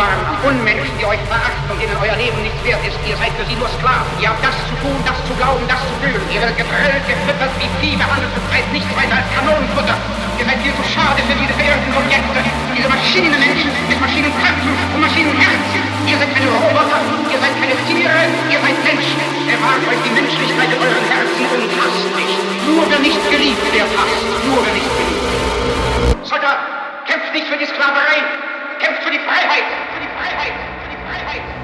an. Unmenschen, die euch verachten und denen euer Leben nichts wert ist. Ihr seid für sie nur Sklaven. Ihr habt das zu tun, das zu glauben, das zu fühlen. Ihr werdet gedrillt, gefüttert, wie Vieh behandelt und seid nichts weiter als Kanonenfutter. Ihr seid viel zu schade für diese verirrten Objekte. Diese Maschinenmenschen mit Maschinenköpfen und Maschinenherzen. Ihr seid keine Roboter, ihr seid keine Tiere, ihr seid Menschen. Bewahrt euch die Menschlichkeit in euren Herzen und hasst nicht. Nur wer nicht geliebt wird, hasst. Nur wer nicht geliebt. Soldat! Kämpft nicht für die Sklaverei, kämpft für die Freiheit, für die Freiheit, für die Freiheit.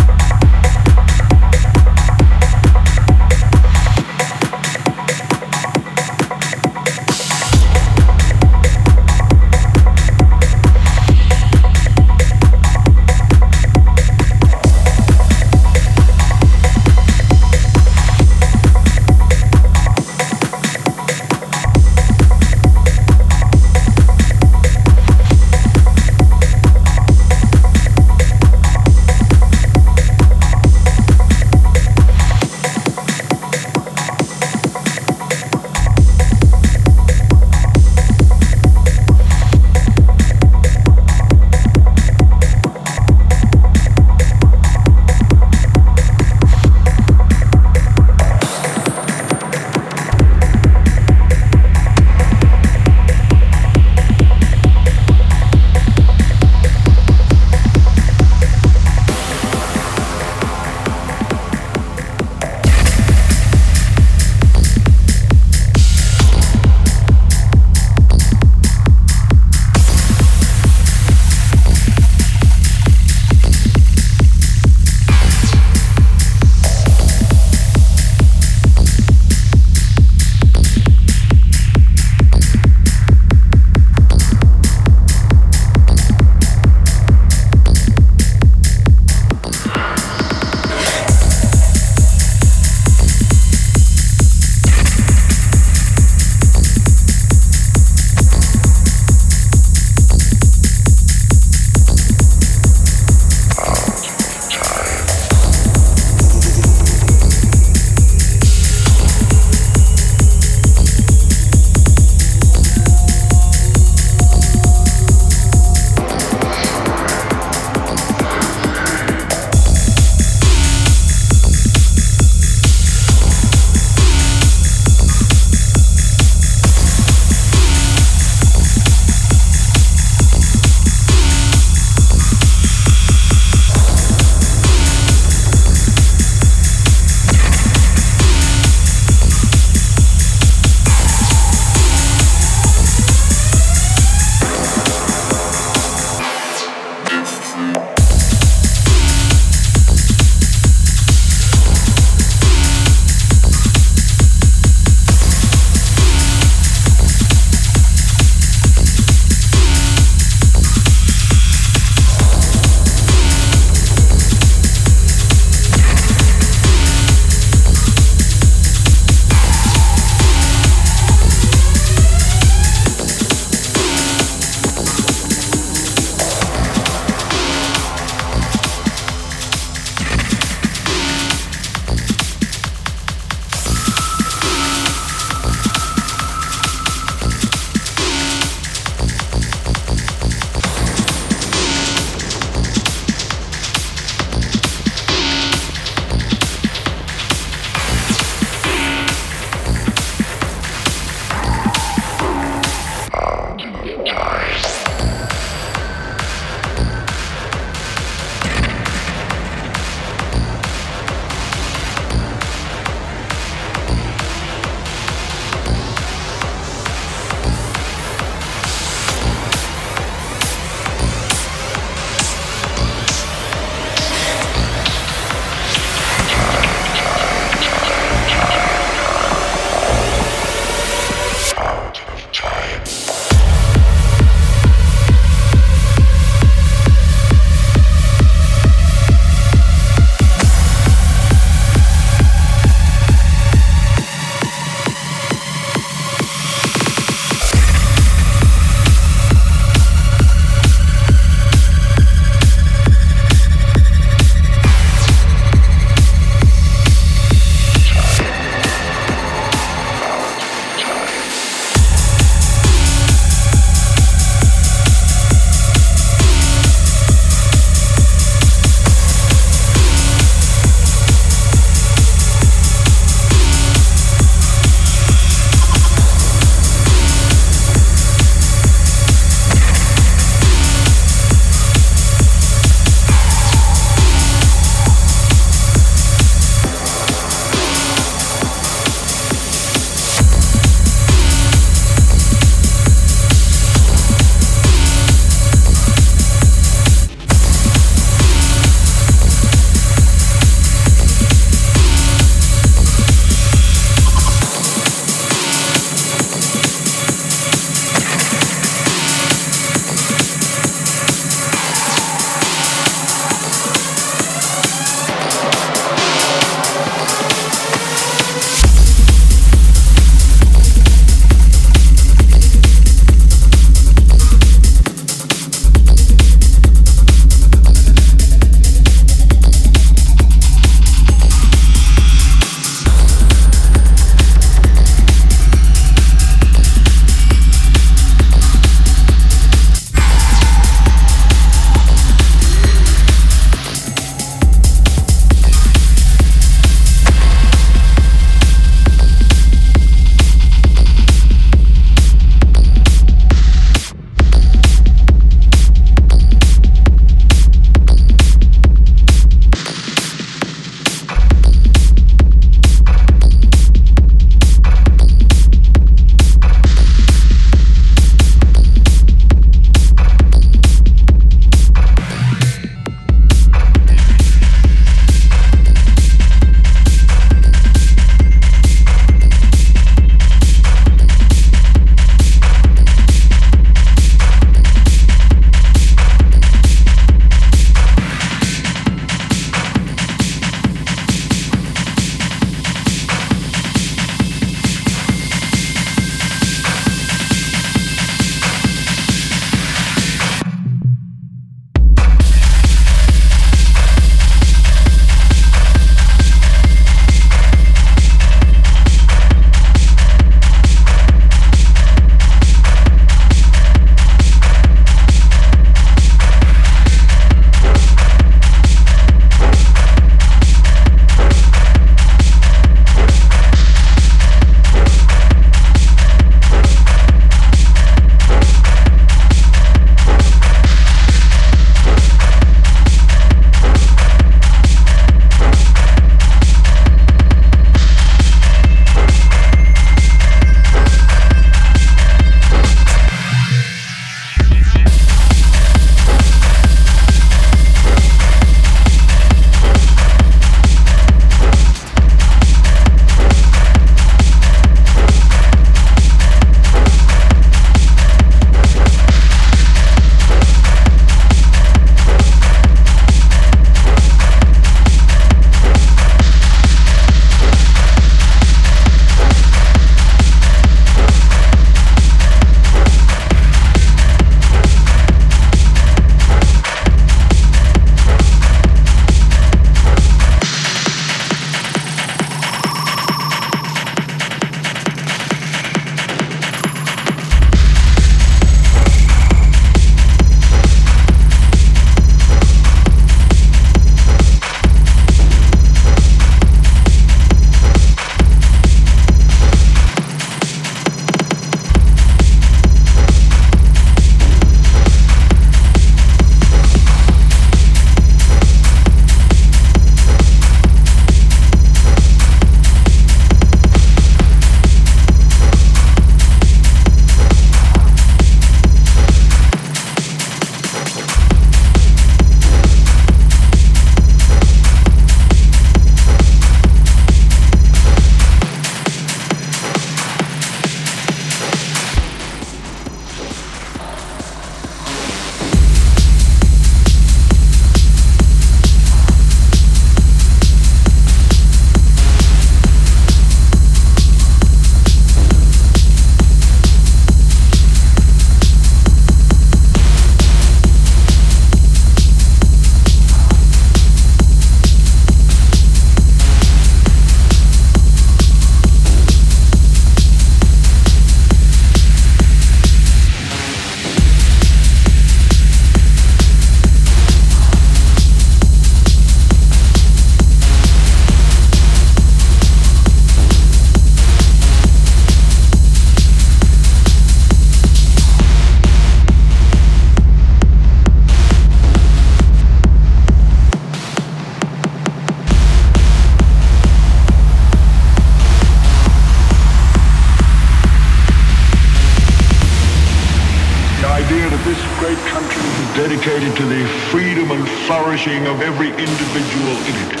Flourishing of every individual in it.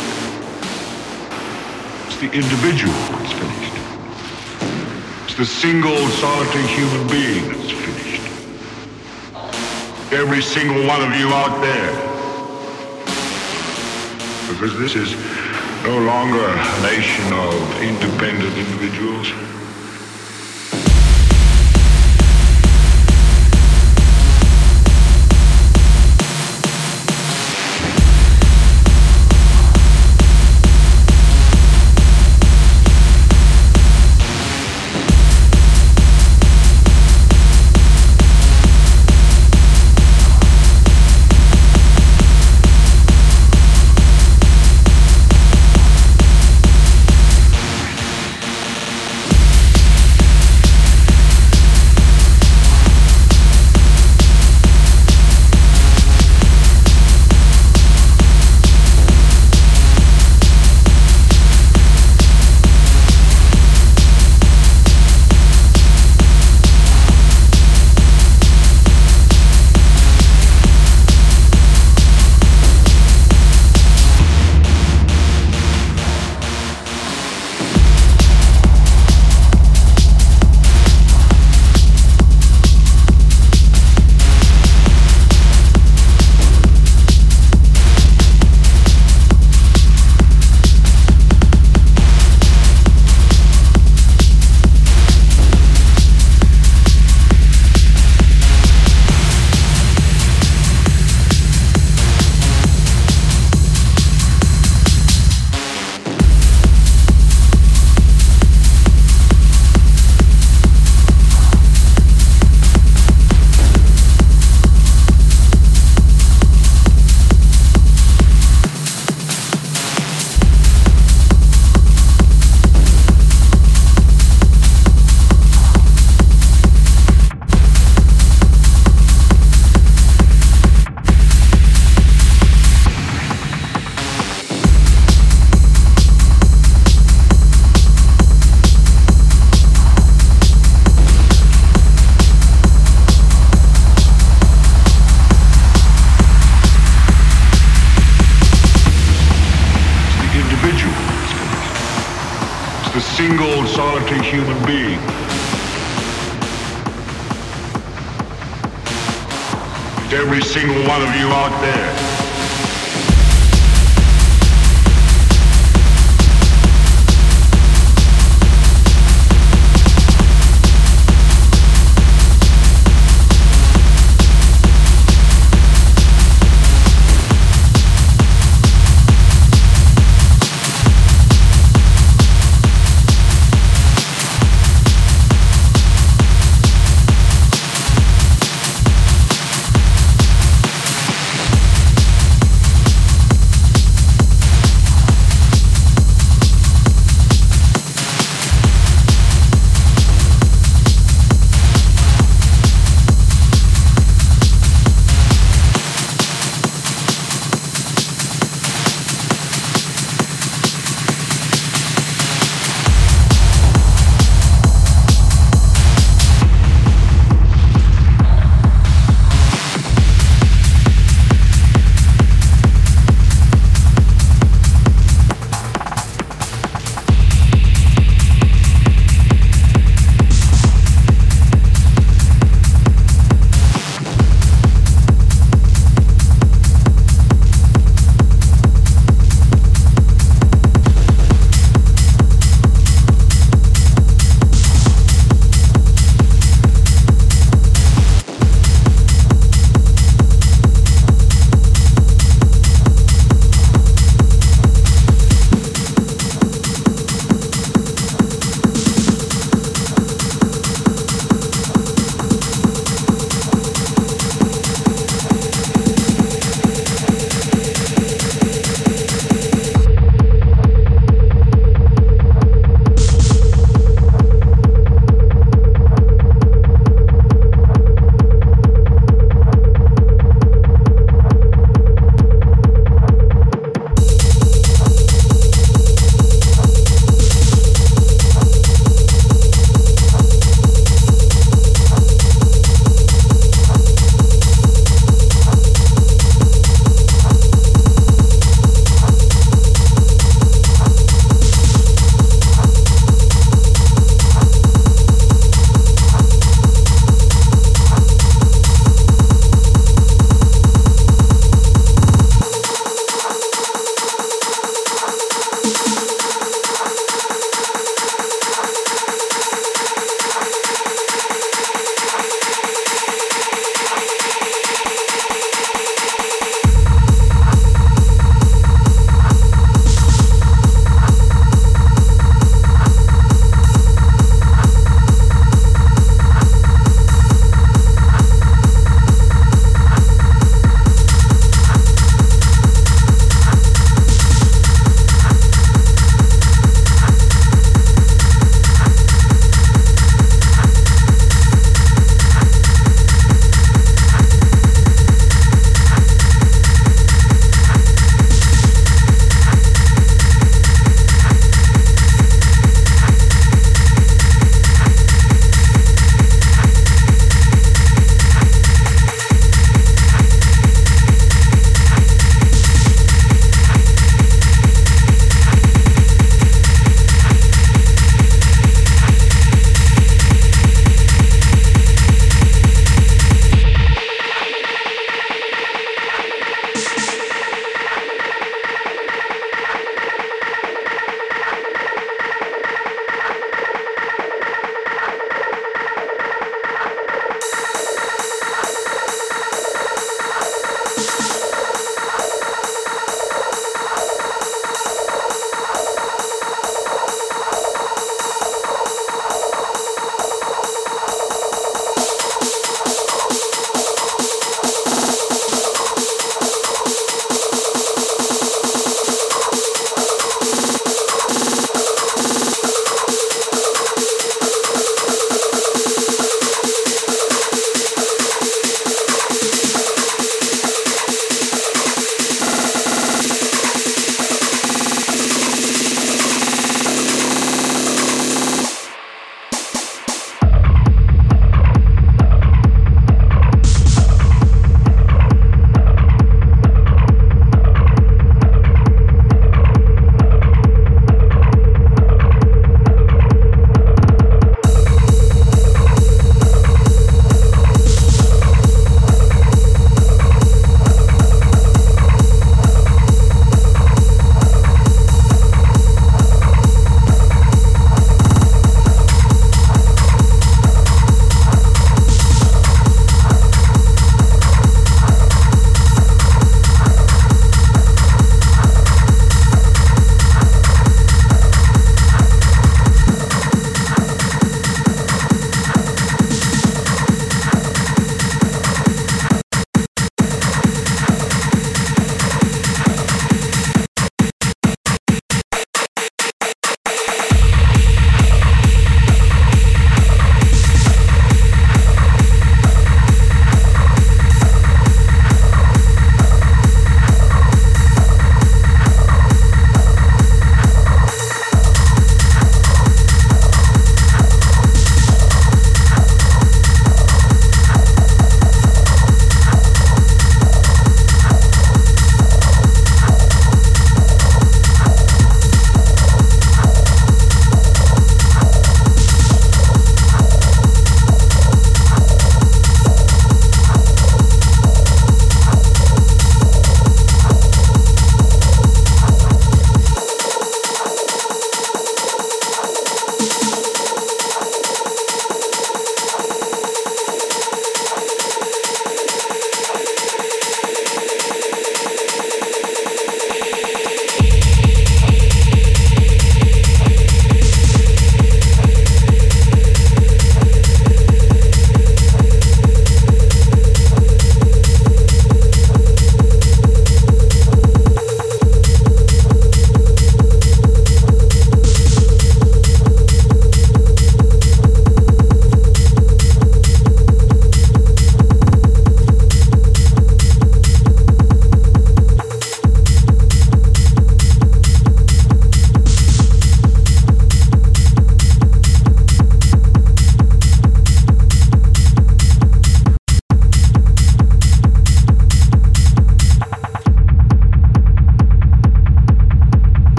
It's the individual that's finished. It's the single solitary human being that's finished. Every single one of you out there. Because this is no longer a nation of independent individuals.